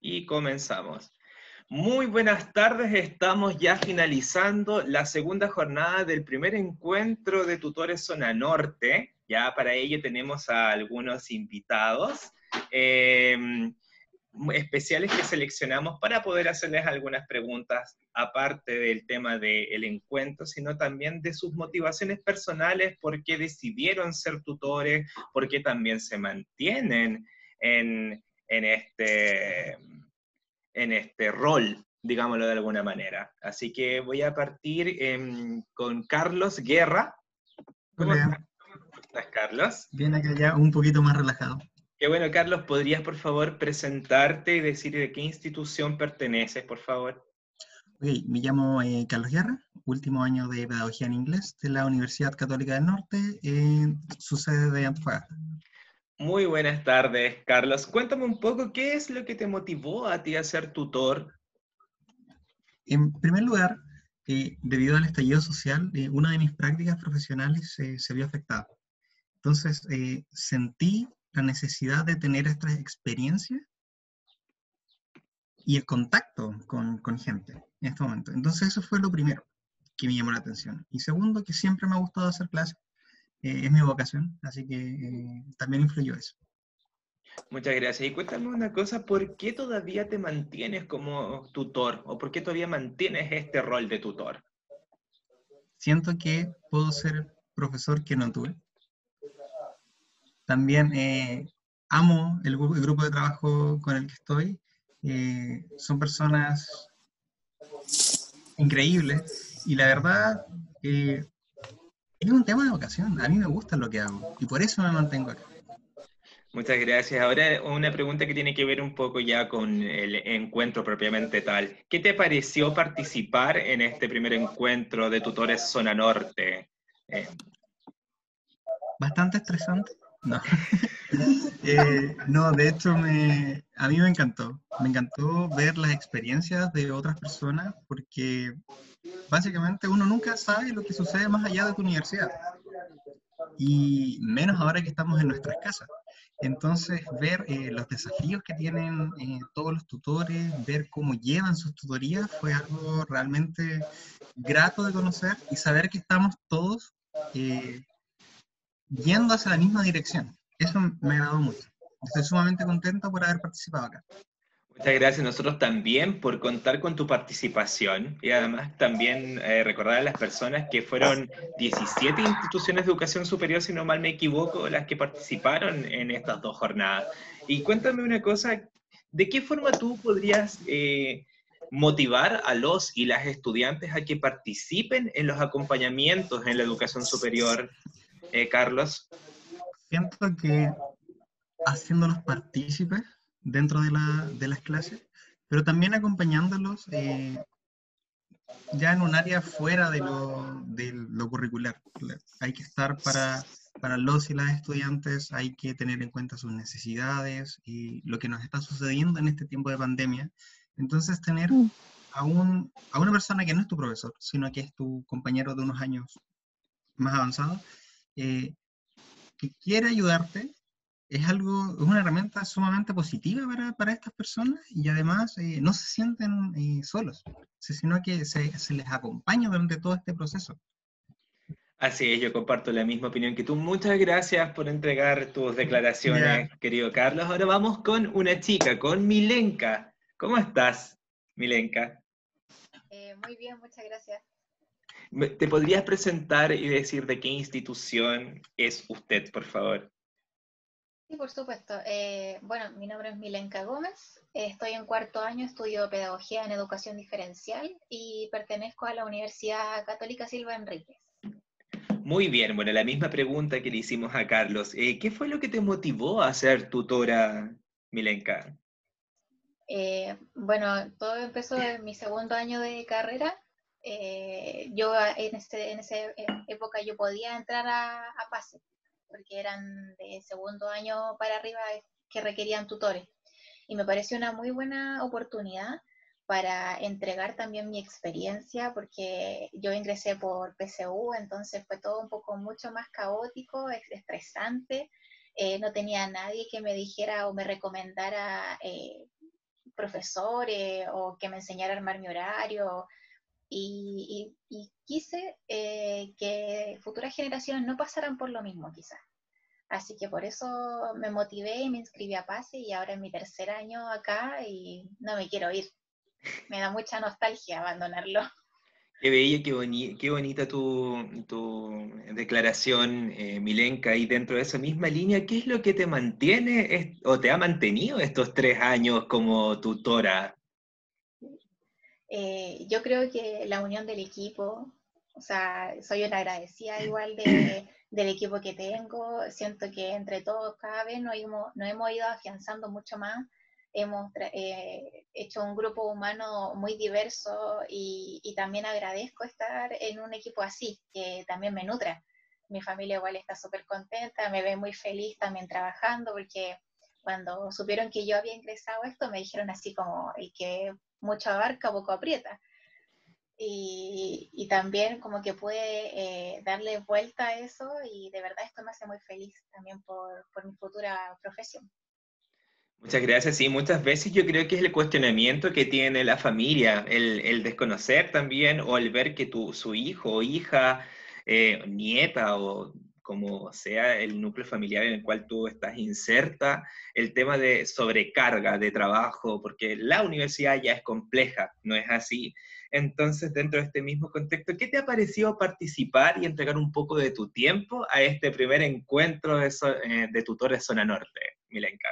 y comenzamos. Muy buenas tardes, estamos ya finalizando la segunda jornada del primer encuentro de tutores Zona Norte. Ya para ello tenemos a algunos invitados em, especiales que seleccionamos para poder hacerles algunas preguntas, aparte del tema del encuentro, sino también de sus motivaciones personales, por qué decidieron ser tutores, por qué también se mantienen en, este, en este rol, digámoslo de alguna manera. Así que voy a partir em, con Carlos Guerra. ¿Cómo estás, Carlos? Bien, acá ya un poquito más relajado. Qué bueno, Carlos, ¿podrías por favor presentarte y decir de qué institución perteneces, por favor? Ok, me llamo eh, Carlos Guerra, último año de Pedagogía en Inglés de la Universidad Católica del Norte, en su sede de Antofagasta. Muy buenas tardes, Carlos. Cuéntame un poco, ¿qué es lo que te motivó a ti a ser tutor? En primer lugar, eh, debido al estallido social, eh, una de mis prácticas profesionales se vio afectada. Entonces, eh, sentí la necesidad de tener esta experiencia y el contacto con, con, gente en este momento. Entonces, eso fue lo primero que me llamó la atención. Y segundo, que siempre me ha gustado hacer clases. Eh, es mi vocación, así que eh, también influyó eso. Muchas gracias. Y cuéntame una cosa, ¿por qué todavía te mantienes como tutor o por qué todavía mantienes este rol de tutor? Siento que puedo ser profesor que no tuve. También eh, amo el, grupo de trabajo con el que estoy. son personas increíbles y la verdad es un tema de vocación. A mí me gusta lo que hago y por eso me mantengo acá. Muchas gracias. Ahora una pregunta que tiene que ver un poco ya con el encuentro propiamente tal. ¿Qué te pareció participar en este primer encuentro de tutores Zona Norte? Eh, Bastante estresante. No. Eh, no, de hecho me, a mí me encantó. Me encantó ver las experiencias de otras personas porque básicamente uno nunca sabe lo que sucede más allá de tu universidad. Y menos ahora que estamos en nuestras casas. Entonces, ver eh, los desafíos que tienen eh, todos los tutores, ver cómo llevan sus tutorías, fue algo realmente grato de conocer y saber que estamos todos eh, yendo hacia la misma dirección. Eso me agradó mucho. Estoy sumamente contento por haber participado acá. Muchas gracias nosotros también por contar con tu participación y además también eh, recordar a las personas que fueron 17 instituciones de educación superior, si no mal me equivoco, las que participaron en estas dos jornadas. Y cuéntame una cosa, ¿de qué forma tú podrías eh, motivar a los y las estudiantes a que participen en los acompañamientos en la educación superior, eh, Carlos? Siento que haciéndolos partícipes dentro de, la, de las clases, pero también acompañándolos eh, ya en un área fuera de lo, de lo, curricular. Hay que estar para, para los y las estudiantes, hay que tener en cuenta sus necesidades y lo que nos está sucediendo en este tiempo de pandemia. Entonces, tener mm. a, un, a una persona que no es tu profesor, sino que es tu compañero de unos años más avanzados, eh, que quiere ayudarte es algo, es una herramienta sumamente positiva para, para estas personas y además eh, no se sienten eh, solos, sino que se, se, les acompaña durante todo este proceso. Así es, yo comparto la misma opinión que tú. Muchas gracias por entregar tus declaraciones, querido Carlos. Ahora vamos con una chica, con Milenka. ¿Cómo estás, Milenka? Eh, muy bien, muchas gracias. ¿Te podrías presentar y decir de qué institución es usted, por favor? Sí, por supuesto. Eh, bueno, mi nombre es Milenka Gómez, estoy en cuarto año, estudio Pedagogía en Educación Diferencial y pertenezco a la Universidad Católica Silva Enríquez. Muy bien, bueno, la misma pregunta que le hicimos a Carlos. Eh, ¿Qué fue lo que te motivó a ser tutora, Milenka? Eh, bueno, todo empezó en mi segundo año de carrera. yo en, este, en esa época yo podía entrar a, a PASE, porque eran de segundo año para arriba que requerían tutores. Y me pareció una muy buena oportunidad para entregar también mi experiencia, porque yo ingresé por PSU, entonces fue todo un poco mucho más caótico, estresante. Eh, no tenía nadie que me dijera o me recomendara eh, profesores o que me enseñara a armar mi horario. Y, quise eh, que futuras generaciones no pasaran por lo mismo, quizás. Así que por eso me motivé y me inscribí a PASE y ahora es mi tercer año acá y no me quiero ir. Me da mucha nostalgia abandonarlo. Qué bella, qué, qué bonita tu, declaración, eh, Milenka, y dentro de esa misma línea, ¿qué es lo que te mantiene o te ha mantenido estos tres años como tutora? Eh, yo creo que la unión del equipo, o sea, soy una agradecida igual del equipo que tengo, siento que entre todos cada vez nos hemos ido afianzando mucho más. Hemos eh, hecho un grupo humano muy diverso y, también agradezco estar en un equipo así, que también me nutra. Mi familia igual está súper contenta, me ve muy feliz también trabajando, porque cuando supieron que yo había ingresado a esto, me dijeron así como, el que mucho abarca, poco aprieta. Y, también como que puede eh, darle vuelta a eso y de verdad esto me hace muy feliz también por, por mi futura profesión. Muchas gracias. Sí, muchas veces yo creo que es el cuestionamiento que tiene la familia, el, desconocer también o el ver que tu, su hijo o hija, eh, nieta o como sea el núcleo familiar en el cual tú estás inserta, el tema de sobrecarga de trabajo, porque la universidad ya es compleja, no es así. Entonces, dentro de este mismo contexto, ¿qué te ha parecido participar y entregar un poco de tu tiempo a este primer encuentro de, eh, de tutores Zona Norte, Milenka?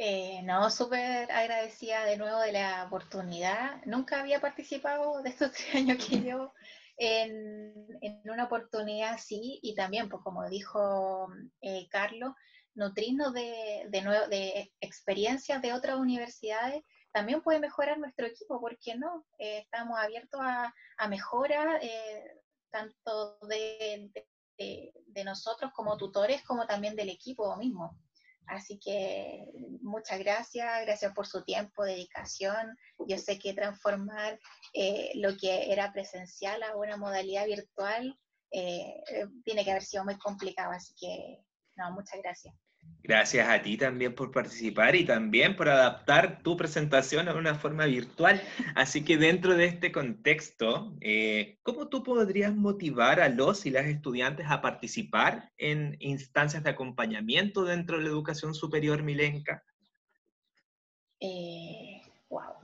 Eh, no, súper agradecida de nuevo de la oportunidad. Nunca había participado de estos tres años que yo en, una oportunidad así y también, pues como dijo eh, Carlos, nutrirnos de, de, nuevo, de experiencias de otras universidades también puede mejorar nuestro equipo, ¿por qué no? Eh, estamos abiertos a, a mejora tanto de, de nosotros como tutores como también del equipo mismo. Así que muchas gracias, gracias por su tiempo, dedicación. Yo sé que transformar eh, lo que era presencial a una modalidad virtual eh, eh, tiene que haber sido muy complicado, así que no, muchas gracias. Gracias a ti también por participar y también por adaptar tu presentación a una forma virtual. Así que dentro de este contexto, eh, ¿cómo tú podrías motivar a los y las estudiantes a participar en instancias de acompañamiento dentro de la educación superior milenca? Eh, wow.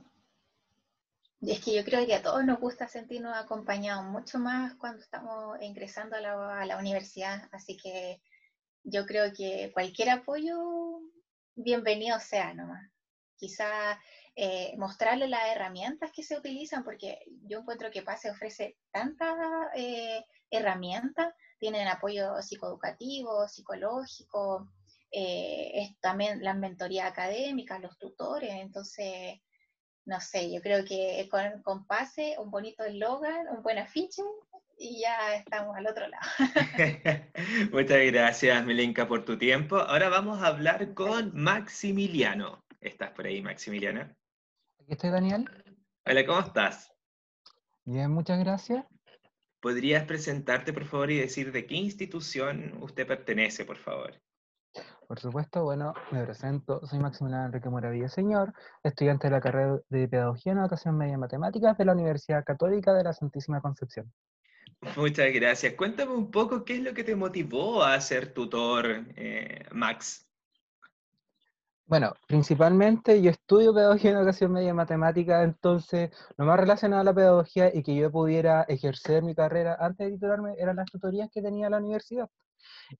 Es que yo creo que a todos nos gusta sentirnos acompañados, mucho más cuando estamos ingresando a la, a la universidad. Así que yo creo que cualquier apoyo, bienvenido sea nomás. Quizá eh, mostrarle las herramientas que se utilizan, porque yo encuentro que PASE ofrece tantas eh, herramientas, tienen apoyo psicoeducativo, psicológico, eh, es también la mentoría académica, los tutores, entonces, no sé, yo creo que con, con PASE, un bonito eslogan, un buen afiche, y ya estamos al otro lado. Muchas gracias, Melenka, por tu tiempo. Ahora vamos a hablar con Maximiliano. ¿Estás por ahí, Maximiliano? Aquí estoy, Daniel. Hola, ¿cómo estás? Bien, muchas gracias. ¿Podrías presentarte, por favor, y decir de qué institución usted pertenece, por favor? Por supuesto, bueno, me presento, soy Maximiliano Enrique Moravilla Señor, estudiante de la carrera de Pedagogía en Educación Media y Matemáticas de la Universidad Católica de la Santísima Concepción. Muchas gracias. Cuéntame un poco qué es lo que te motivó a ser tutor, eh, Max. Bueno, principalmente yo estudio pedagogía en educación media y matemática, entonces lo más relacionado a la pedagogía y que yo pudiera ejercer mi carrera antes de titularme eran las tutorías que tenía la universidad.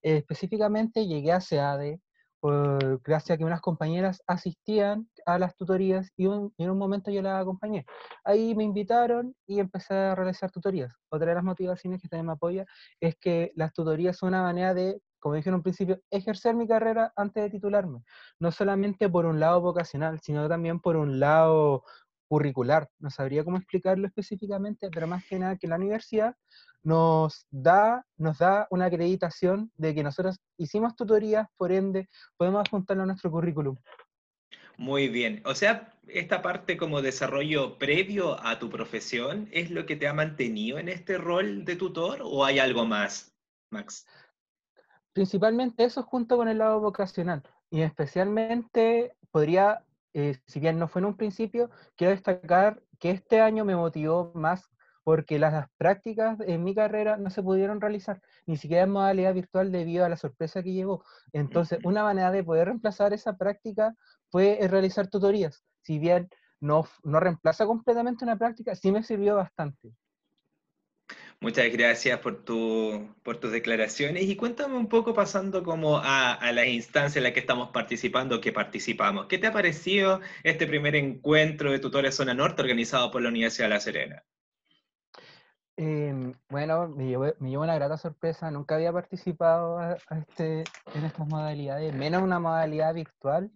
específicamente llegué a SEADE gracias a que unas compañeras asistían a las tutorías y, en un momento yo las acompañé. Ahí me invitaron y empecé a realizar tutorías. Otra de las motivaciones que también me apoya es que las tutorías son una manera de, como dije en un principio, ejercer mi carrera antes de titularme. No solamente por un lado vocacional, sino también por un lado curricular. No sabría cómo explicarlo específicamente, pero más que nada que la universidad nos da, nos da una acreditación de que nosotros hicimos tutorías, por ende podemos apuntarlo a nuestro currículum. Muy bien. O sea, esta parte como desarrollo previo a tu profesión es lo que te ha mantenido en este rol de tutor o hay algo más, Max? Principalmente eso junto con el lado vocacional y especialmente podría eh, si bien no fue en un principio, quiero destacar que este año me motivó más porque las prácticas en mi carrera no se pudieron realizar, ni siquiera en modalidad virtual debido a la sorpresa que llevó. Entonces, una manera de poder reemplazar esa práctica fue realizar tutorías. Si bien no, no reemplaza completamente una práctica, sí me sirvió bastante. Muchas gracias por, tu, por tus declaraciones y cuéntame un poco pasando como a, a las instancias en las que estamos participando, que participamos. ¿Qué te ha parecido este primer encuentro de tutores Zona Norte organizado por la Universidad de La Serena? Em, bueno, me llevó, me una grata sorpresa. Nunca había participado este, en estas modalidades, menos una modalidad virtual,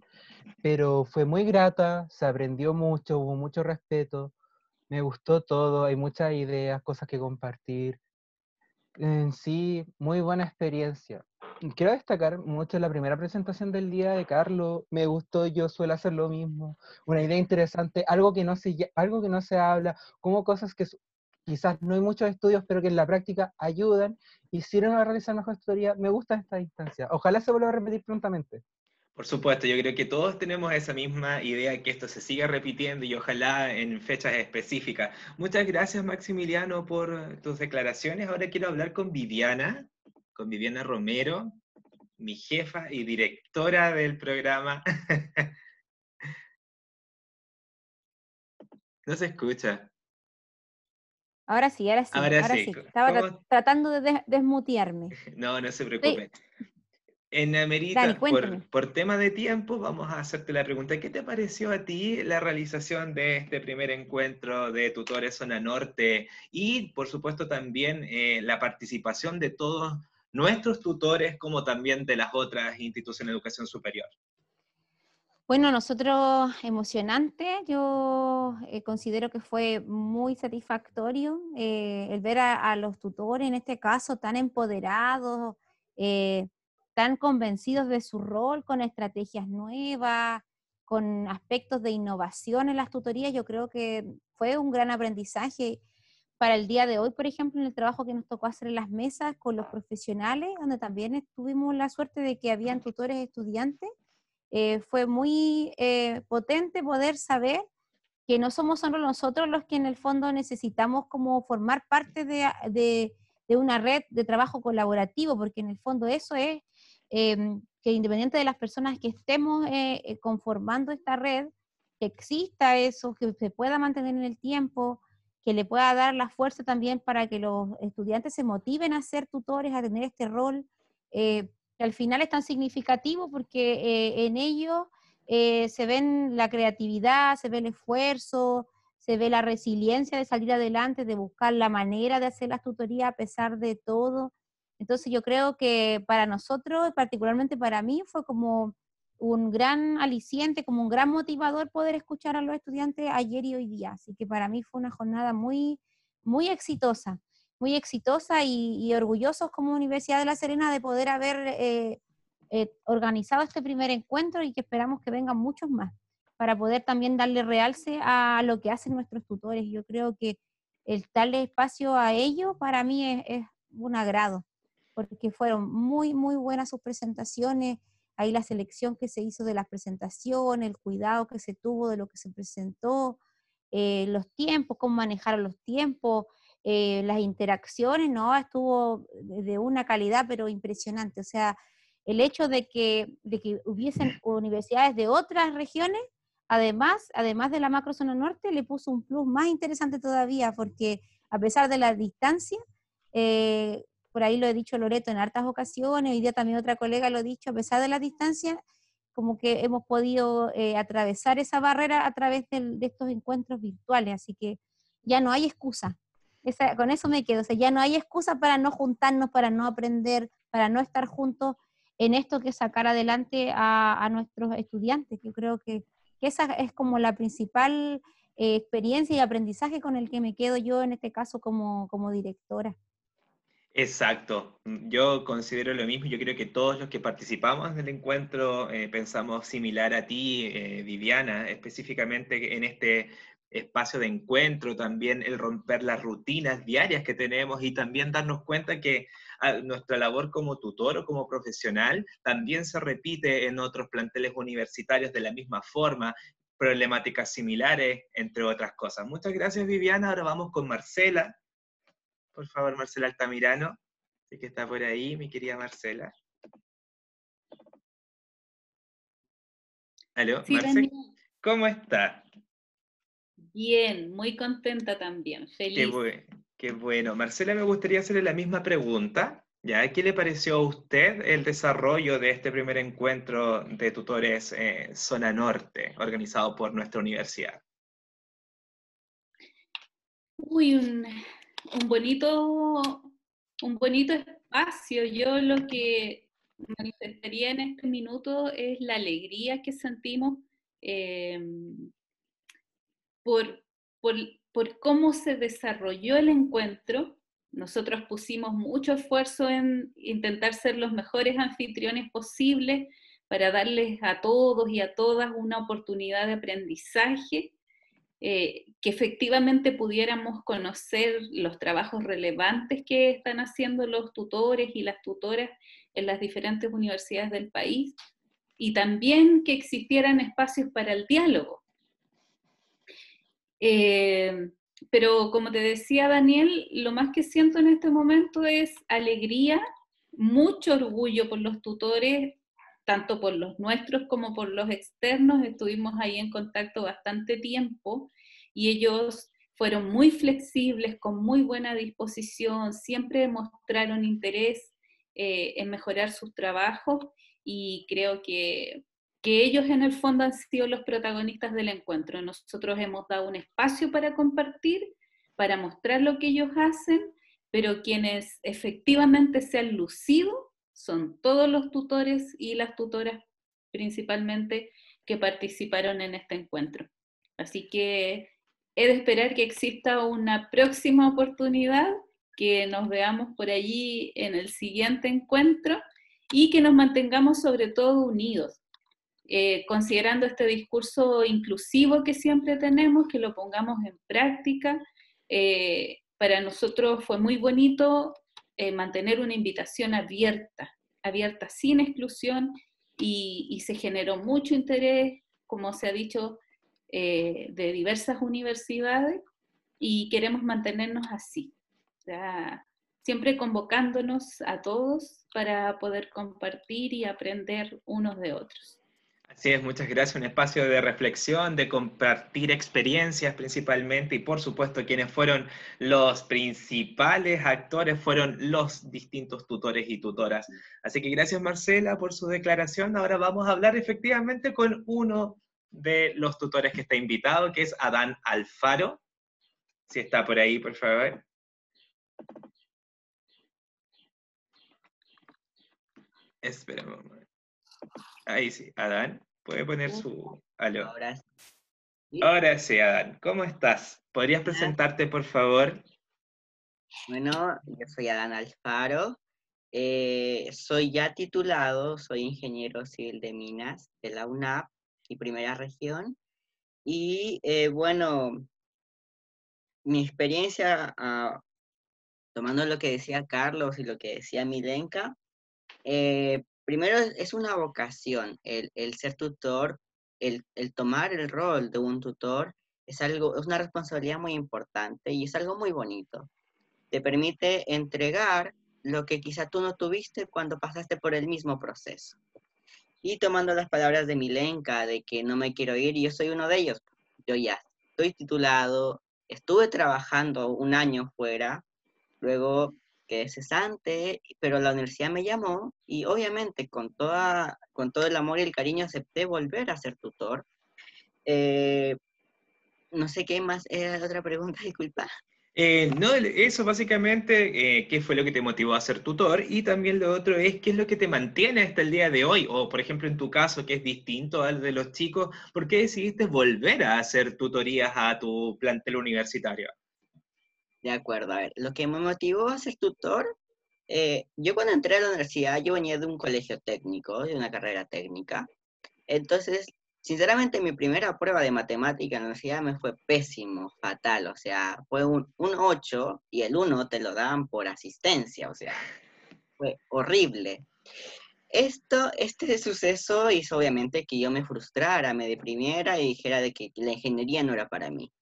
pero fue muy grata, se aprendió mucho, hubo mucho respeto me gustó todo, hay muchas ideas, cosas que compartir. En sí, muy buena experiencia. Quiero destacar mucho la primera presentación del día de Carlos. Me gustó, yo suelo hacer lo mismo. Una idea interesante, algo que no se, algo que no se habla, como cosas que quizás no hay muchos estudios, pero que en la práctica ayudan y sirven a realizar mejor historia. Me gusta esta instancia. Ojalá se vuelva a repetir prontamente. Por supuesto, yo creo que todos tenemos esa misma idea que esto se siga repitiendo y ojalá en fechas específicas. Muchas gracias Maximiliano por tus declaraciones. Ahora quiero hablar con Viviana, con Viviana Romero, mi jefa y directora del programa. no se escucha. Ahora sí, ahora sí. Ahora, sí. Estaba tratando de desmutearme. No, no se preocupe. En Amerita, por, tema de tiempo, vamos a hacerte la pregunta. ¿Qué te pareció a ti la realización de este primer encuentro de tutores zona norte y, por supuesto, también eh, la participación de todos nuestros tutores, como también de las otras instituciones de educación superior? Bueno, nosotros emocionante, yo eh, considero que fue muy satisfactorio eh, el ver a, los tutores, en este caso, tan empoderados están convencidos de su rol con estrategias nuevas, con aspectos de innovación en las tutorías, yo creo que fue un gran aprendizaje para el día de hoy, por ejemplo, en el trabajo que nos tocó hacer en las mesas con los profesionales, donde también tuvimos la suerte de que habían tutores estudiantes. Eh, fue muy eh, potente poder saber que no somos solo nosotros los que en el fondo necesitamos como formar parte de, de, de una red de trabajo colaborativo, porque en el fondo eso es Em, que independiente de las personas que estemos eh, eh, conformando esta red, que exista eso, que se pueda mantener en el tiempo, que le pueda dar la fuerza también para que los estudiantes se motiven a ser tutores, a tener este rol, eh, que al final es tan significativo porque en ello se ven la creatividad, se ve el esfuerzo, se ve la resiliencia de salir adelante, de buscar la manera de hacer las tutorías a pesar de todo. Entonces yo creo que para nosotros, particularmente para mí, fue como un gran aliciente, como un gran motivador poder escuchar a los estudiantes ayer y hoy día. Así que para mí fue una jornada muy, muy exitosa, muy exitosa y, orgullosos como Universidad de La Serena de poder haber eh, eh, organizado este primer encuentro y que esperamos que vengan muchos más para poder también darle realce a lo que hacen nuestros tutores. Yo creo que el darle espacio a ellos para mí es un agrado porque fueron muy, muy buenas sus presentaciones. Ahí la selección que se hizo de las presentaciones, el cuidado que se tuvo de lo que se presentó, eh, los tiempos, cómo manejaron los tiempos, eh, las interacciones, ¿no? Estuvo de una calidad pero impresionante. O sea, el hecho de que, de que hubiesen universidades de otras regiones, además, además de la macrozona norte, le puso un plus más interesante todavía, porque a pesar de la distancia, eh, por ahí lo he dicho Loreto en hartas ocasiones, hoy día también otra colega lo ha dicho, a pesar de la distancia, como que hemos podido eh, atravesar esa barrera a través de, estos encuentros virtuales, así que ya no hay excusa. con eso me quedo, o sea, ya no hay excusa para no juntarnos, para no aprender, para no estar juntos en esto que sacar adelante a, nuestros estudiantes. Yo creo que, esa es como la principal eh, experiencia y aprendizaje con el que me quedo yo en este caso como, como directora. Exacto, yo considero lo mismo, yo creo que todos los que participamos del encuentro eh, pensamos similar a ti, eh, Viviana, específicamente en este espacio de encuentro, también el romper las rutinas diarias que tenemos y también darnos cuenta que ah, nuestra labor como tutor o como profesional también se repite en otros planteles universitarios de la misma forma problemáticas similares, entre otras cosas. Muchas gracias, Viviana. Ahora vamos con Marcela. Por favor, Marcela Altamirano, que está por ahí, mi querida Marcela. ¿Aló, Marcela? ¿Cómo está? Bien, muy contenta también, feliz. Qué, bueno. Marcela, me gustaría hacerle la misma pregunta. ¿Ya? ¿Qué le pareció a usted el desarrollo de este primer encuentro de tutores eh, Zona Norte, organizado por nuestra universidad? Uy, un, un, bonito, un bonito espacio. Yo lo que manifestaría en este minuto es la alegría que sentimos em, por, por, por cómo se desarrolló el encuentro nosotros pusimos mucho esfuerzo en intentar ser los mejores anfitriones posibles para darles a todos y a todas una oportunidad de aprendizaje, eh, que efectivamente pudiéramos conocer los trabajos relevantes que están haciendo los tutores y las tutoras en las diferentes universidades del país, y también que existieran espacios para el diálogo. Eh, pero como te decía Daniel, lo más que siento en este momento es alegría, mucho orgullo por los tutores, tanto por los nuestros como por los externos. Estuvimos ahí en contacto bastante tiempo y ellos fueron muy flexibles, con muy buena disposición, siempre demostraron interés eh, en mejorar sus trabajos y creo que que ellos en el fondo han sido los protagonistas del encuentro. Nosotros hemos dado un espacio para compartir, para mostrar lo que ellos hacen, pero quienes efectivamente se han lucido son todos los tutores y las tutoras principalmente que participaron en este encuentro. Así que he de esperar que exista una próxima oportunidad, que nos veamos por allí en el siguiente encuentro y que nos mantengamos sobre todo unidos eh, considerando este discurso inclusivo que siempre tenemos, que lo pongamos en práctica. Eh, para nosotros fue muy bonito eh, mantener una invitación abierta, abierta sin exclusión, y, se generó mucho interés, como se ha dicho, de diversas universidades, y queremos mantenernos así. siempre convocándonos a todos para poder compartir y aprender unos de otros. Así es, muchas gracias. Un espacio de reflexión, de compartir experiencias principalmente y por supuesto quienes fueron los principales actores fueron los distintos tutores y tutoras. Así que gracias Marcela por su declaración. Ahora vamos a hablar efectivamente con uno de los tutores que está invitado, que es Adán Alfaro. Si está por ahí, por favor. Espera un momento. Ahí sí, Adán, puede poner su... Aló. Ahora sí. Ahora sí, Adán, ¿cómo estás? ¿Podrías presentarte, por favor? Bueno, yo soy Adán Alfaro. Eh, soy ya titulado, soy ingeniero civil de minas de la UNAP y primera región. Y eh, bueno, mi experiencia, ah, tomando lo que decía Carlos y lo que decía Milenka, eh, primero es una vocación, el, ser tutor, el, tomar el rol de un tutor es algo, es una responsabilidad muy importante y es algo muy bonito. Te permite entregar lo que quizá tú no tuviste cuando pasaste por el mismo proceso. Y tomando las palabras de Milenka, de que no me quiero ir, yo soy uno de ellos. Yo ya estoy titulado, estuve trabajando un año fuera, luego quedé cesante, pero la universidad me llamó y obviamente con, toda, con todo el amor y el cariño acepté volver a ser tutor. Eh, no sé qué más, era la otra pregunta, disculpa. Eh, no, eso básicamente, eh, ¿qué fue lo que te motivó a ser tutor? Y también lo otro es, ¿qué es lo que te mantiene hasta el día de hoy? O, por ejemplo, en tu caso, que es distinto al de los chicos, ¿por qué decidiste volver a hacer tutorías a tu plantel universitario? De acuerdo, a ver, lo que me motivó a ser tutor, eh, yo cuando entré a la universidad, yo venía de un colegio técnico, de una carrera técnica. Entonces, sinceramente, mi primera prueba de matemática en la universidad me fue pésimo, fatal. O sea, fue un, un 8 y el 1 te lo dan por asistencia, o sea, fue horrible. esto, este suceso hizo obviamente que yo me frustrara, me deprimiera y dijera de que la ingeniería no era para mí.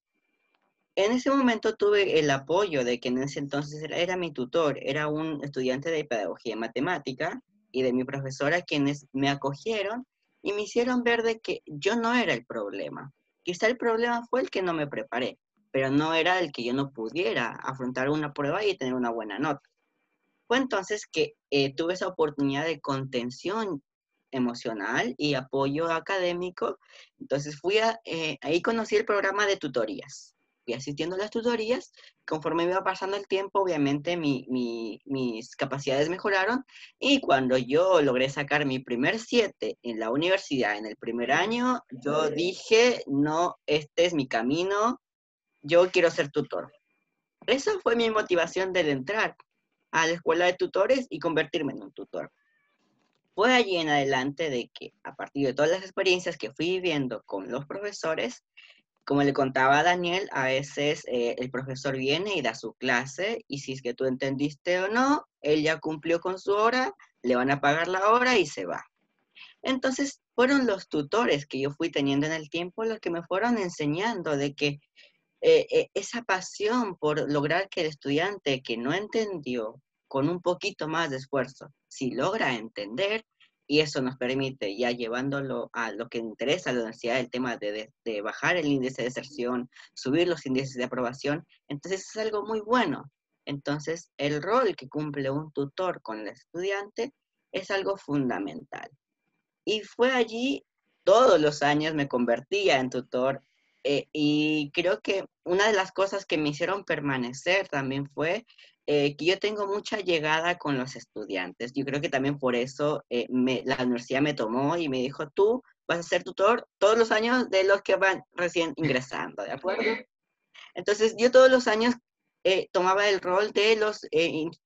En ese momento tuve el apoyo de que en ese entonces era, mi tutor, era un estudiante de pedagogía y matemática y de mi profesora quienes me acogieron y me hicieron ver de que yo no era el problema. Quizá el problema fue el que no me preparé, pero no era el que yo no pudiera afrontar una prueba y tener una buena nota. Fue entonces que eh, tuve esa oportunidad de contención emocional y apoyo académico. Entonces fui a, eh, ahí conocí el programa de tutorías. Fui asistiendo a las tutorías. Conforme iba pasando el tiempo, obviamente mis capacidades mejoraron. Y cuando yo logré sacar mi primer 7 en la universidad, en el primer año, yo dije, no, este es mi camino, yo quiero ser tutor. Esa fue mi motivación del entrar a la escuela de tutores y convertirme en un tutor. Fue allí en adelante de que a partir de todas las experiencias que fui viviendo con los profesores, como le contaba a Daniel, a veces eh, el profesor viene y da su clase y si es que tú entendiste o no, él ya cumplió con su hora, le van a pagar la hora y se va. Entonces fueron los tutores que yo fui teniendo en el tiempo los que me fueron enseñando de que eh, eh, esa pasión por lograr que el estudiante que no entendió con un poquito más de esfuerzo, si logra entender, y eso nos permite, ya llevándolo a lo que interesa a la universidad, el tema de, de, bajar el índice de deserción, subir los índices de aprobación, entonces es algo muy bueno. Entonces, el rol que cumple un tutor con el estudiante es algo fundamental. Y fue allí, todos los años me convertía en tutor eh, y creo que una de las cosas que me hicieron permanecer también fue eh, que yo tengo mucha llegada con los estudiantes. Yo creo que también por eso eh, la universidad me tomó y me dijo, tú vas a ser tutor todos los años de los que van recién ingresando, ¿de acuerdo? Entonces yo todos los años tomaba el rol de los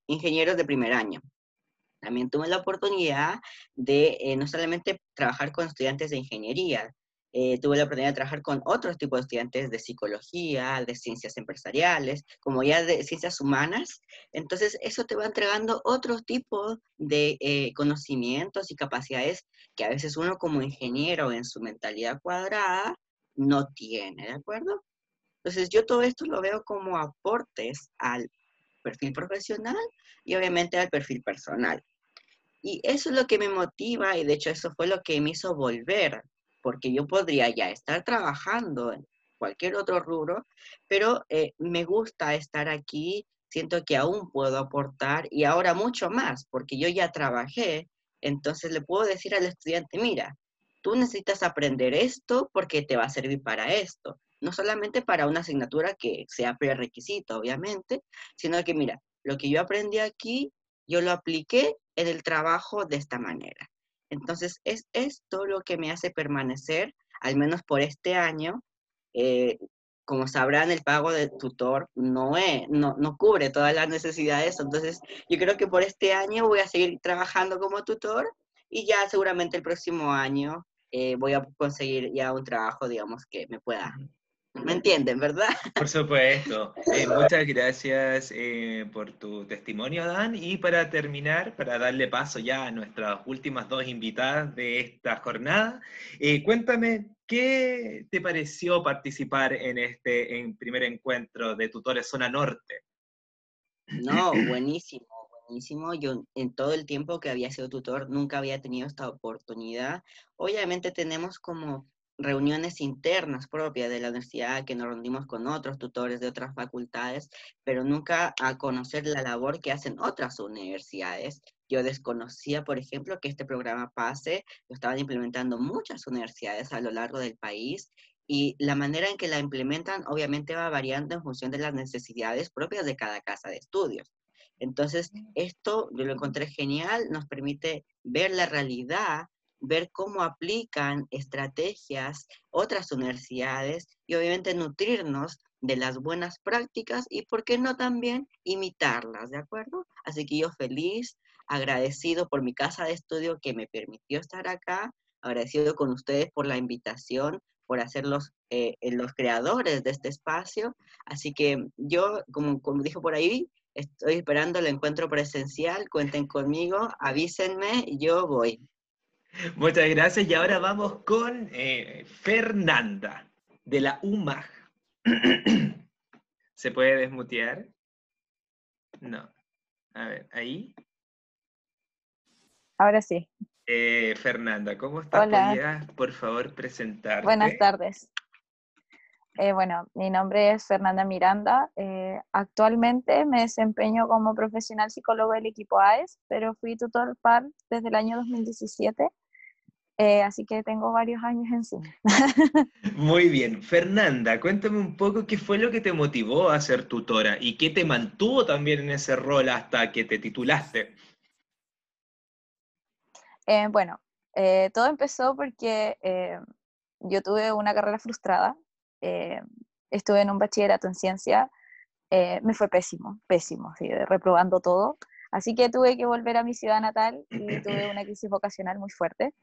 ingenieros de primer año. También tuve la oportunidad de no solamente trabajar con estudiantes de ingeniería, eh, tuve la oportunidad de trabajar con otros tipos de estudiantes de psicología, de ciencias empresariales, como ya de ciencias humanas. Entonces, eso te va entregando otro tipo de eh, conocimientos y capacidades que a veces uno como ingeniero en su mentalidad cuadrada no tiene, ¿de acuerdo? Entonces, yo todo esto lo veo como aportes al perfil profesional y obviamente al perfil personal. Y eso es lo que me motiva y de hecho eso fue lo que me hizo volver porque yo podría ya estar trabajando en cualquier otro rubro, pero eh, me gusta estar aquí, siento que aún puedo aportar y ahora mucho más, porque yo ya trabajé, entonces le puedo decir al estudiante, mira, tú necesitas aprender esto porque te va a servir para esto, no solamente para una asignatura que sea prerequisito, obviamente, sino que mira, lo que yo aprendí aquí, yo lo apliqué en el trabajo de esta manera. Entonces, es esto lo que me hace permanecer, al menos por este año. Eh, como sabrán, el pago del tutor no, no, no, cubre todas las necesidades. Entonces, yo creo que por este año voy a seguir trabajando como tutor y ya seguramente el próximo año eh, voy a conseguir ya un trabajo, digamos, que me pueda ¿Me entienden, verdad? Por supuesto. Eh, muchas gracias eh, por tu testimonio, Dan. Y para terminar, para darle paso ya a nuestras últimas dos invitadas de esta jornada, eh, cuéntame, ¿qué te pareció participar en este en primer encuentro de Tutores Zona Norte? No, buenísimo, buenísimo. Yo en todo el tiempo que había sido tutor nunca había tenido esta oportunidad. Obviamente tenemos como reuniones internas propias de la universidad, que nos reunimos con otros tutores de otras facultades, pero nunca a conocer la labor que hacen otras universidades. Yo desconocía, por ejemplo, que este programa PASE lo estaban implementando muchas universidades a lo largo del país y la manera en que la implementan obviamente va variando en función de las necesidades propias de cada casa de estudios. Entonces, esto yo lo encontré genial, nos permite ver la realidad ver cómo aplican estrategias otras universidades y obviamente nutrirnos de las buenas prácticas y, ¿por qué no también imitarlas? ¿De acuerdo? Así que yo feliz, agradecido por mi casa de estudio que me permitió estar acá, agradecido con ustedes por la invitación, por hacer los, eh, creadores de este espacio. Así que yo, como, como dijo por ahí, Estoy esperando el encuentro presencial, cuenten conmigo, avísenme, yo voy. Muchas gracias y ahora vamos con eh, Fernanda de la UMAG. ¿Se puede desmutear? No. A ver, ahí. Ahora sí. Eh, Fernanda, ¿cómo estás? Hola. ¿Podrías, por favor, presentarte? Buenas tardes. Eh, bueno, mi nombre es Fernanda Miranda. Eh, actualmente me desempeño como profesional psicólogo del equipo AES, pero fui tutor PAR desde el año 2017, eh, así que tengo varios años encima. Muy bien. Fernanda, cuéntame un poco qué fue lo que te motivó a ser tutora y qué te mantuvo también en ese rol hasta que te titulaste. Eh, bueno, eh, todo empezó porque yo tuve una carrera frustrada. estuve en un bachillerato en ciencia. me fue pésimo, pésimo, reprobando todo. Así que tuve que volver a mi ciudad natal y tuve una crisis vocacional muy fuerte.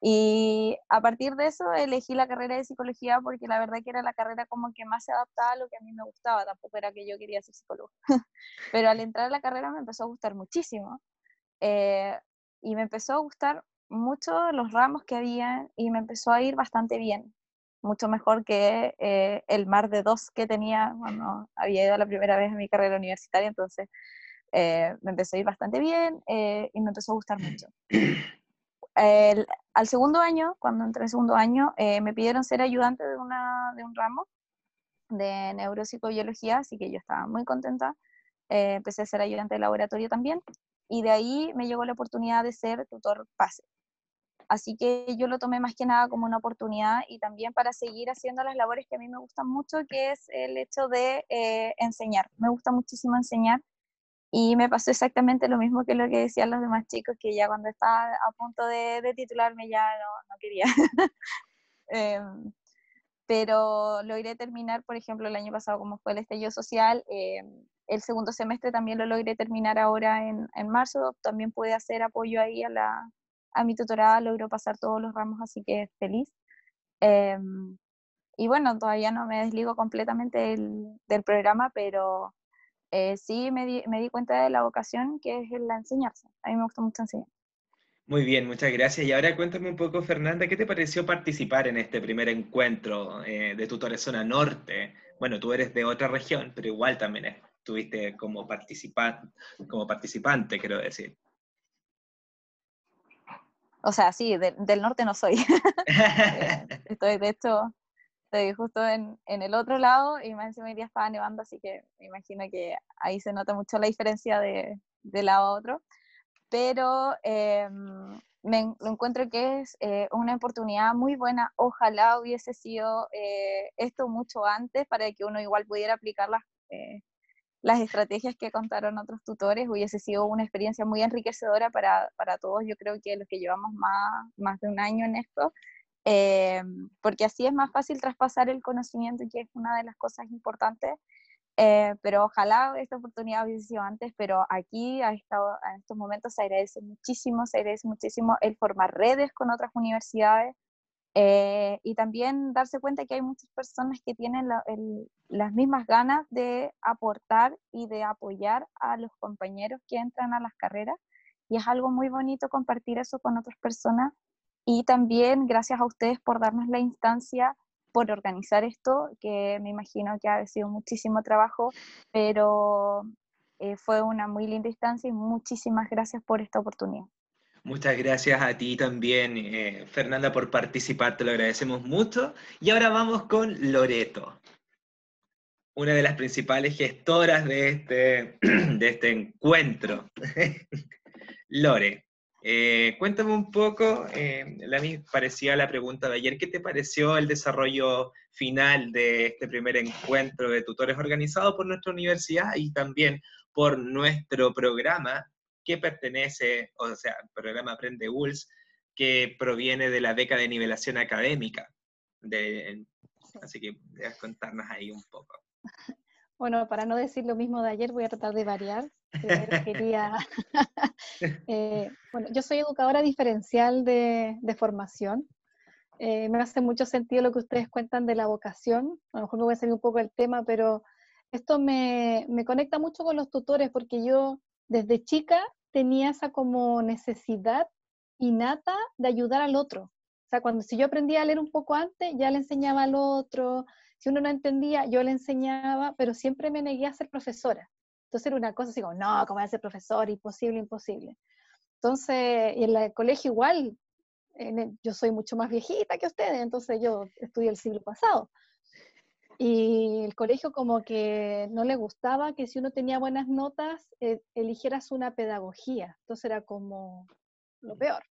Y a partir de eso elegí la carrera de psicología porque la verdad que era la carrera como que más se adaptaba a lo que a mí me gustaba, tampoco era que yo quería ser psicólogo. Pero al entrar a la carrera me empezó a gustar muchísimo. Eh, y me empezó a gustar mucho los ramos que había y me empezó a ir bastante bien, mucho mejor que eh, el mar de dos que tenía cuando había ido la primera vez a mi carrera universitaria, entonces eh, me empezó a ir bastante bien eh, y me empezó a gustar mucho. Al segundo año, cuando entré en segundo año, eh, me pidieron ser ayudante de, una, de un ramo de neuropsicobiología, así que yo estaba muy contenta. Eh, empecé a ser ayudante de laboratorio también y de ahí me llegó la oportunidad de ser tutor PASE. Así que yo lo tomé más que nada como una oportunidad y también para seguir haciendo las labores que a mí me gustan mucho, que es el hecho de eh, enseñar. Me gusta muchísimo enseñar y me pasó exactamente lo mismo que lo que decían los demás chicos, que ya cuando estaba a punto de, de titularme ya no, no quería. Em, pero logré terminar, por ejemplo, el año pasado como fue el estallido social, em, el segundo semestre también lo logré terminar ahora en, en marzo, también pude hacer apoyo ahí a, la, a mi tutorada, logró pasar todos los ramos, así que feliz. Em, y bueno, todavía no me desligo completamente del, del programa, pero eh, sí me di, me di cuenta de la vocación que es la enseñarse. A mí me gusta mucho enseñar. Muy bien, muchas gracias. Y ahora cuéntame un poco, Fernanda, ¿qué te pareció participar en este primer encuentro eh, de Tutores Zona Norte? Bueno, tú eres de otra región, pero igual también estuviste como, participa como participante, quiero decir. O sea, sí, de- del norte no soy. Eh, estoy, de hecho, estoy justo en, en el otro lado y más encima hoy día estaba nevando, así que me imagino que ahí se nota mucho la diferencia de, de lado a otro. Pero eh, me lo encuentro que es eh, una oportunidad muy buena. Ojalá hubiese sido eh, esto mucho antes para que uno igual pudiera aplicar las, las estrategias que contaron otros tutores. Hubiese sido una experiencia muy enriquecedora para, para todos. Yo creo que los que llevamos más, más de un año en esto eh, porque así es más fácil traspasar el conocimiento, que es una de las cosas importantes. eh, pero ojalá esta oportunidad hubiese sido antes, pero aquí a, esta- a estos momentos se agradece muchísimo, se agradece muchísimo el formar redes con otras universidades eh, y también darse cuenta que hay muchas personas que tienen la- el- las mismas ganas de aportar y de apoyar a los compañeros que entran a las carreras y es algo muy bonito compartir eso con otras personas y también gracias a ustedes por darnos la instancia, por organizar esto, que me imagino que ha sido muchísimo trabajo, pero eh, fue una muy linda instancia y muchísimas gracias por esta oportunidad. Muchas gracias a ti también, eh, Fernanda, por participar, te lo agradecemos mucho. Y ahora vamos con Loreto, una de las principales gestoras de este, de este encuentro. Lore, eh, cuéntame un poco, eh, la parecía la pregunta de ayer, ¿qué te pareció el desarrollo final de este primer encuentro de tutores organizado por nuestra universidad y también por nuestro programa que pertenece, o sea, el programa Aprende ULS, que proviene de la beca de nivelación académica. De, así que debes contarnos ahí un poco. Bueno, para no decir lo mismo de ayer, voy a tratar de variar. Primero quería, eh, bueno, yo soy educadora diferencial de, de formación. Eh, me hace mucho sentido lo que ustedes cuentan de la vocación. A lo mejor me voy a salir un poco del tema, pero esto me, me conecta mucho con los tutores porque yo desde chica tenía esa como necesidad innata de ayudar al otro. O sea, cuando si yo aprendía a leer un poco antes, ya le enseñaba al otro. Si uno no entendía, yo le enseñaba, pero siempre me negué a ser profesora. Entonces era una cosa así como, no, ¿cómo voy a ser profesor? Imposible, imposible. Entonces, y en el colegio igual, yo soy mucho más viejita que ustedes, entonces yo estudié el siglo pasado. Y el colegio como que no le gustaba que si uno tenía buenas notas, eh, eligieras una pedagogía. Entonces era como lo peor.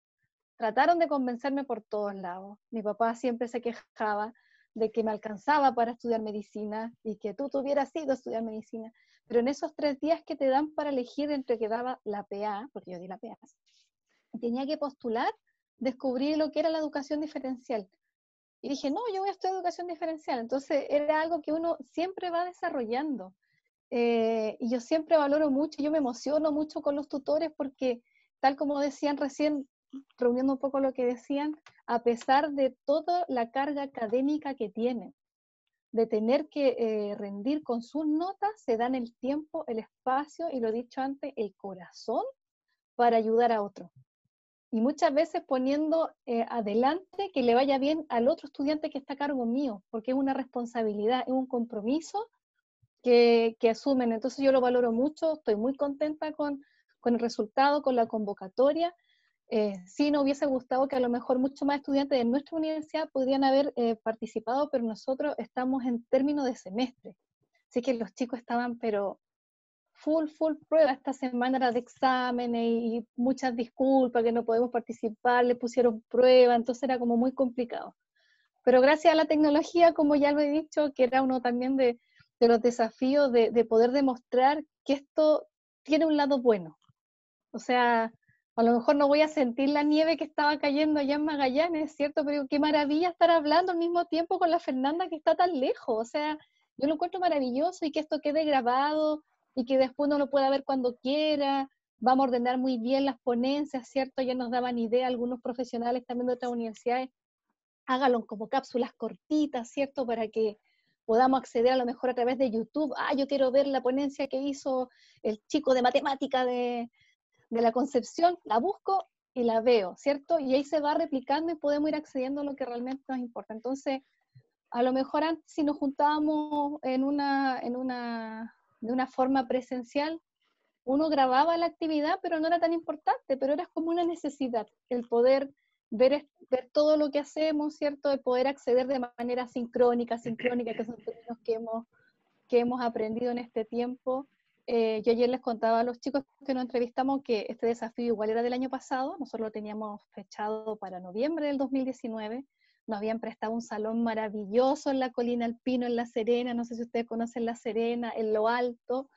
Trataron de convencerme por todos lados. Mi papá siempre se quejaba de que me alcanzaba para estudiar medicina y que tú tuvieras ido a estudiar medicina. Pero en esos tres días que te dan para elegir entre que daba la PA, porque yo di la PA, tenía que postular, descubrí lo que era la educación diferencial. Y dije, no, yo voy a estudiar educación diferencial. Entonces era algo que uno siempre va desarrollando. Eh, y yo siempre valoro mucho, yo me emociono mucho con los tutores porque, tal como decían recién, reuniendo un poco lo que decían, a pesar de toda la carga académica que tienen, de tener que eh, rendir con sus notas, se dan el tiempo, el espacio y lo dicho antes, el corazón para ayudar a otro. Y muchas veces poniendo eh, adelante que le vaya bien al otro estudiante que está a cargo mío, porque es una responsabilidad, es un compromiso que, que asumen. Entonces yo lo valoro mucho, estoy muy contenta con, con el resultado, con la convocatoria eh, sí nos hubiese gustado que a lo mejor muchos más estudiantes de nuestra universidad podrían haber eh, participado, pero nosotros estamos en términos de semestre. Así que los chicos estaban, pero full, full prueba. Esta semana era de exámenes y, muchas disculpas que no podemos participar, le pusieron prueba, entonces era como muy complicado. Pero gracias a la tecnología, como ya lo he dicho, que era uno también de, los desafíos de, de poder demostrar que esto tiene un lado bueno. O sea, a lo mejor no voy a sentir la nieve que estaba cayendo allá en Magallanes, ¿cierto? Pero qué maravilla estar hablando al mismo tiempo con la Fernanda que está tan lejos. O sea, yo lo encuentro maravilloso y que esto quede grabado y que después uno lo pueda ver cuando quiera. Vamos a ordenar muy bien las ponencias, ¿cierto? Ya nos daban idea algunos profesionales también de otras universidades. Hágalo como cápsulas cortitas, ¿cierto? Para que podamos acceder a lo mejor a través de YouTube. Ah, yo quiero ver la ponencia que hizo el chico de matemática de, de la concepción, la busco y la veo, ¿cierto? Y ahí se va replicando y podemos ir accediendo a lo que realmente nos importa. Entonces, a lo mejor antes si nos juntábamos en una, en una, de una forma presencial, uno grababa la actividad, pero no era tan importante, pero era como una necesidad, el poder ver, ver todo lo que hacemos, ¿cierto? De poder acceder de manera sincrónica, sincrónica, que son términos que hemos, que hemos aprendido en este tiempo, eh, yo ayer les contaba a los chicos que nos entrevistamos que este desafío igual era del año pasado, nosotros lo teníamos fechado para noviembre del 2019, nos habían prestado un salón maravilloso en la colina Alpino, en La Serena, no sé si ustedes conocen La Serena, en lo alto,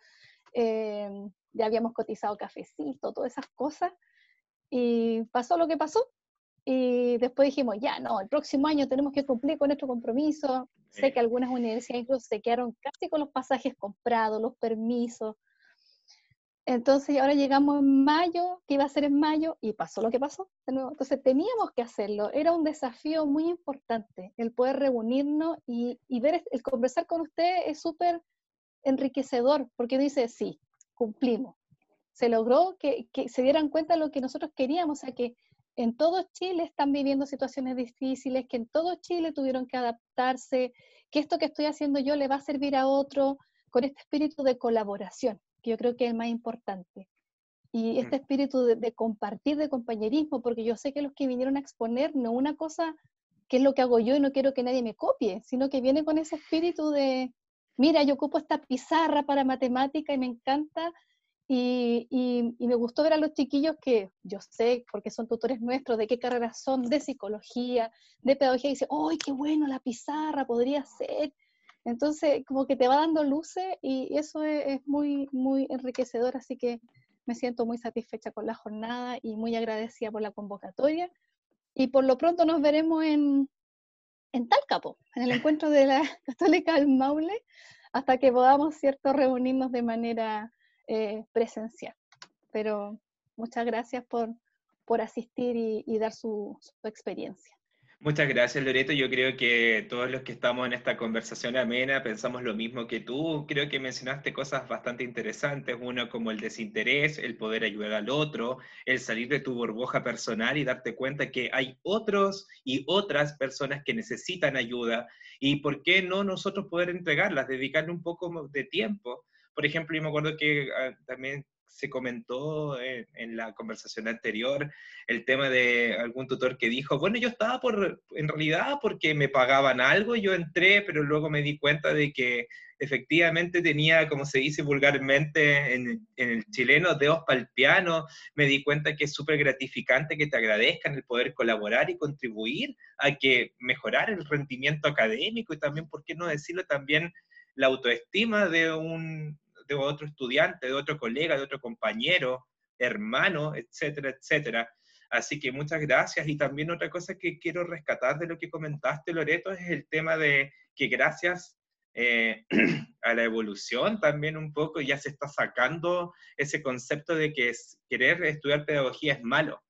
eh, ya habíamos cotizado cafecito, todas esas cosas, y pasó lo que pasó, y después dijimos, ya, no, el próximo año tenemos que cumplir con nuestro compromiso. Sé que algunas universidades incluso se quedaron casi con los pasajes comprados, los permisos. Entonces, ahora llegamos en mayo, que iba a ser en mayo, y pasó lo que pasó de nuevo. Entonces, teníamos que hacerlo. Era un desafío muy importante el poder reunirnos y, ver, el conversar con usted es súper enriquecedor, porque dice, sí, cumplimos. Se logró que, que se dieran cuenta de lo que nosotros queríamos, o sea, que en todo Chile están viviendo situaciones difíciles, que en todo Chile tuvieron que adaptarse, que esto que estoy haciendo yo le va a servir a otro con este espíritu de colaboración, que yo creo que es el más importante. Y este espíritu de, compartir, de compañerismo, porque yo sé que los que vinieron a exponer no una cosa que es lo que hago yo y no quiero que nadie me copie, sino que viene con ese espíritu de, mira, yo ocupo esta pizarra para matemática y me encanta y, me gustó ver a los chiquillos que yo sé, porque son tutores nuestros, de qué carreras son, de psicología, de pedagogía, y dice, ¡ay, qué bueno la pizarra podría ser! Entonces, como que te va dando luces y eso es, muy, muy enriquecedor, así que me siento muy satisfecha con la jornada y muy agradecida por la convocatoria. Y por lo pronto nos veremos en, en Talcapo, en el encuentro de la Católica del Maule, hasta que podamos, ¿cierto?, reunirnos de manera eh, presencial. Pero muchas gracias por, por asistir y, dar su, experiencia. Muchas gracias, Loreto. Yo creo que todos los que estamos en esta conversación amena pensamos lo mismo que tú. Creo que mencionaste cosas bastante interesantes. Uno como el desinterés, el poder ayudar al otro, el salir de tu burbuja personal y darte cuenta que hay otros y otras personas que necesitan ayuda. Y por qué no nosotros poder entregarlas, dedicarle un poco de tiempo. Por ejemplo, yo me acuerdo que ah, también se comentó en, la conversación anterior el tema de algún tutor que dijo, bueno, yo estaba por, en realidad porque me pagaban algo, yo entré, pero luego me di cuenta de que efectivamente tenía, como se dice vulgarmente en, el chileno, dedos para el piano, me di cuenta que es súper gratificante que te agradezcan el poder colaborar y contribuir a que mejorar el rendimiento académico y también, ¿por qué no decirlo también? la autoestima de un, de otro estudiante, de otro colega, de otro compañero, hermano, etcétera, etcétera. Así que muchas gracias. Y también otra cosa que quiero rescatar de lo que comentaste, Loreto, es el tema de que gracias eh, a la evolución también un poco ya se está sacando ese concepto de que querer estudiar pedagogía es malo.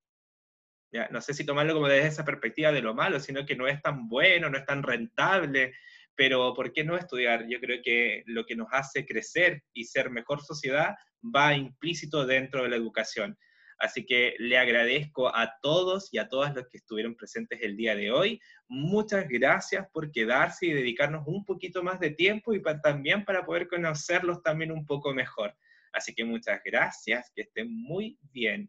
Ya, no sé si tomarlo como desde esa perspectiva de lo malo, sino que no es tan bueno, no es tan rentable, pero ¿por qué no estudiar? Yo creo que lo que nos hace crecer y ser mejor sociedad va implícito dentro de la educación. Así que le agradezco a todos y a todas los que estuvieron presentes el día de hoy. Muchas gracias por quedarse y dedicarnos un poquito más de tiempo y también para poder conocerlos también un poco mejor. Así que muchas gracias, que estén muy bien.